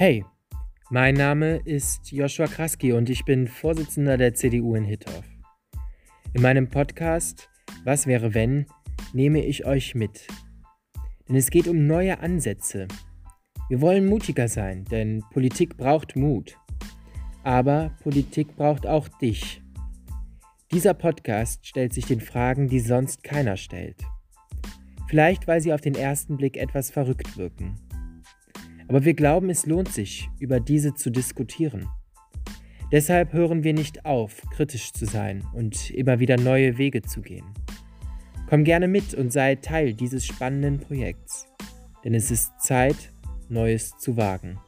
Hey, mein Name ist Joshua Kraski und ich bin Vorsitzender der CDU in Hittorf. In meinem Podcast Was wäre wenn nehme ich euch mit. Denn es geht um neue Ansätze. Wir wollen mutiger sein, denn Politik braucht Mut. Aber Politik braucht auch dich. Dieser Podcast stellt sich den Fragen, die sonst keiner stellt. Vielleicht, weil sie auf den ersten Blick etwas verrückt wirken. Aber wir glauben, es lohnt sich, über diese zu diskutieren. Deshalb hören wir nicht auf, kritisch zu sein und immer wieder neue Wege zu gehen. Komm gerne mit und sei Teil dieses spannenden Projekts, denn es ist Zeit, Neues zu wagen.